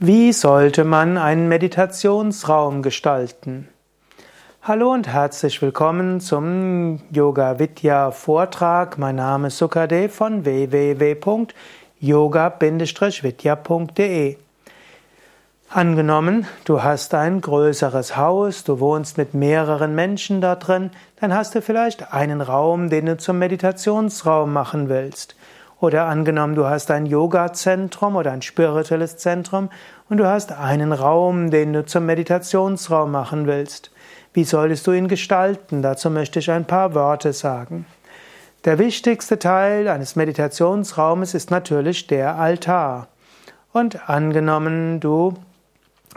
Wie sollte man einen Meditationsraum gestalten? Hallo und herzlich willkommen zum Yoga Vidya Vortrag. Mein Name ist Sukade von www.yoga-vidya.de. Angenommen, du hast ein größeres Haus, du wohnst mit mehreren Menschen da drin, dann hast du vielleicht einen Raum, den du zum Meditationsraum machen willst. Oder angenommen, du hast ein Yoga-Zentrum oder ein spirituelles Zentrum und du hast einen Raum, den du zum Meditationsraum machen willst. Wie solltest du ihn gestalten? Dazu möchte ich ein paar Worte sagen. Der wichtigste Teil eines Meditationsraumes ist natürlich der Altar. Und angenommen, du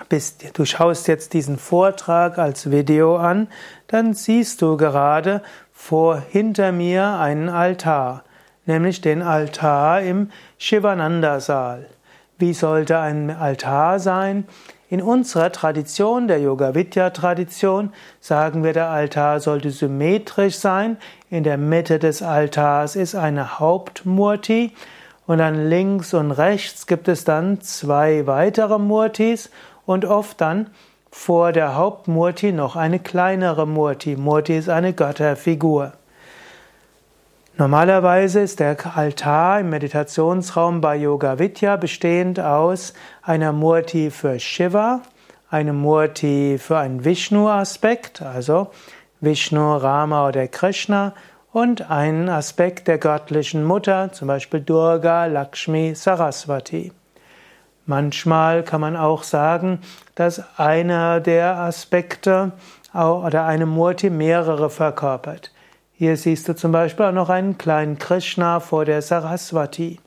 bist, du schaust jetzt diesen Vortrag als Video an, dann siehst du gerade vor hinter mir einen Altar nämlich den Altar im Shivananda-Saal. Wie sollte ein Altar sein? In unserer Tradition, der Yoga-Vidya-Tradition, sagen wir, der Altar sollte symmetrisch sein. In der Mitte des Altars ist eine Hauptmurti und dann links und rechts gibt es dann zwei weitere Murtis und oft dann vor der Hauptmurti noch eine kleinere Murti. Murti ist eine Götterfigur. Normalerweise ist der Altar im Meditationsraum bei Yoga Vidya bestehend aus einer Murti für Shiva, einem Murti für einen Vishnu-Aspekt, also Vishnu, Rama oder Krishna, und einen Aspekt der göttlichen Mutter, zum Beispiel Durga, Lakshmi, Saraswati. Manchmal kann man auch sagen, dass einer der Aspekte oder eine Murti mehrere verkörpert. Hier siehst du zum Beispiel auch noch einen kleinen Krishna vor der Saraswati.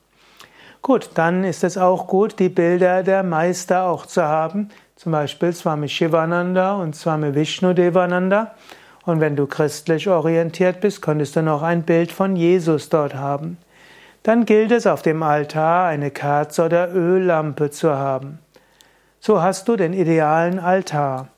Gut, dann ist es auch gut, die Bilder der Meister auch zu haben, zum Beispiel Swami Shivananda und Swami Vishnu Devananda. Und wenn du christlich orientiert bist, könntest du noch ein Bild von Jesus dort haben. Dann gilt es auf dem Altar eine Kerze oder Öllampe zu haben. So hast du den idealen Altar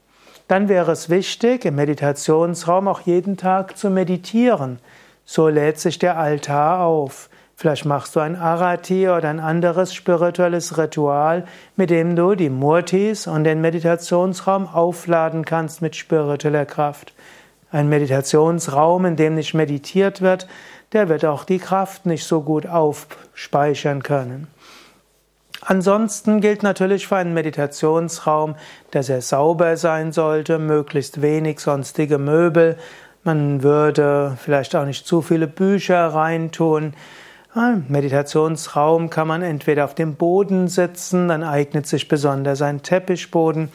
dann wäre es wichtig, im Meditationsraum auch jeden Tag zu meditieren. So lädt sich der Altar auf. Vielleicht machst du ein Arati oder ein anderes spirituelles Ritual, mit dem du die Murtis und den Meditationsraum aufladen kannst mit spiritueller Kraft. Ein Meditationsraum, in dem nicht meditiert wird, der wird auch die Kraft nicht so gut aufspeichern können. Ansonsten gilt natürlich für einen Meditationsraum, dass er sauber sein sollte, möglichst wenig sonstige Möbel. Man würde vielleicht auch nicht zu viele Bücher reintun. Im Meditationsraum kann man entweder auf dem Boden sitzen, dann eignet sich besonders ein Teppichboden.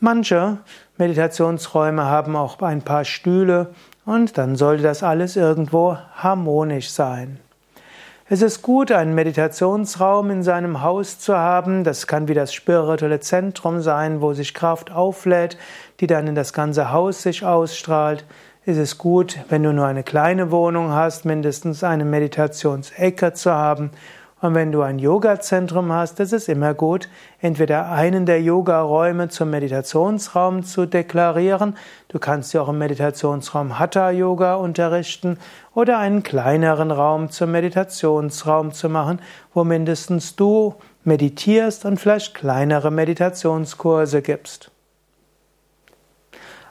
Manche Meditationsräume haben auch ein paar Stühle und dann sollte das alles irgendwo harmonisch sein. Es ist gut, einen Meditationsraum in seinem Haus zu haben. Das kann wie das spirituelle Zentrum sein, wo sich Kraft auflädt, die dann in das ganze Haus sich ausstrahlt. Es ist gut, wenn du nur eine kleine Wohnung hast, mindestens eine Meditationsecke zu haben und wenn du ein Yoga-Zentrum hast, ist es immer gut, entweder einen der Yoga-Räume zum Meditationsraum zu deklarieren. Du kannst ja auch im Meditationsraum Hatha-Yoga unterrichten oder einen kleineren Raum zum Meditationsraum zu machen, wo mindestens du meditierst und vielleicht kleinere Meditationskurse gibst.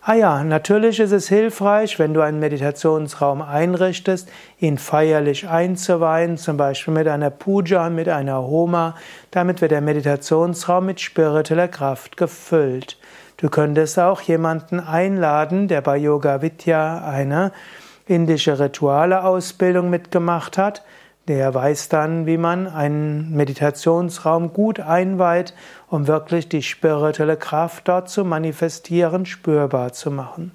Ah ja, natürlich ist es hilfreich, wenn du einen Meditationsraum einrichtest, ihn feierlich einzuweihen, zum Beispiel mit einer Puja, mit einer Homa. Damit wird der Meditationsraum mit spiritueller Kraft gefüllt. Du könntest auch jemanden einladen, der bei Yoga Vidya eine indische Rituale-Ausbildung mitgemacht hat, der weiß dann, wie man einen Meditationsraum gut einweiht, um wirklich die spirituelle Kraft dort zu manifestieren, spürbar zu machen.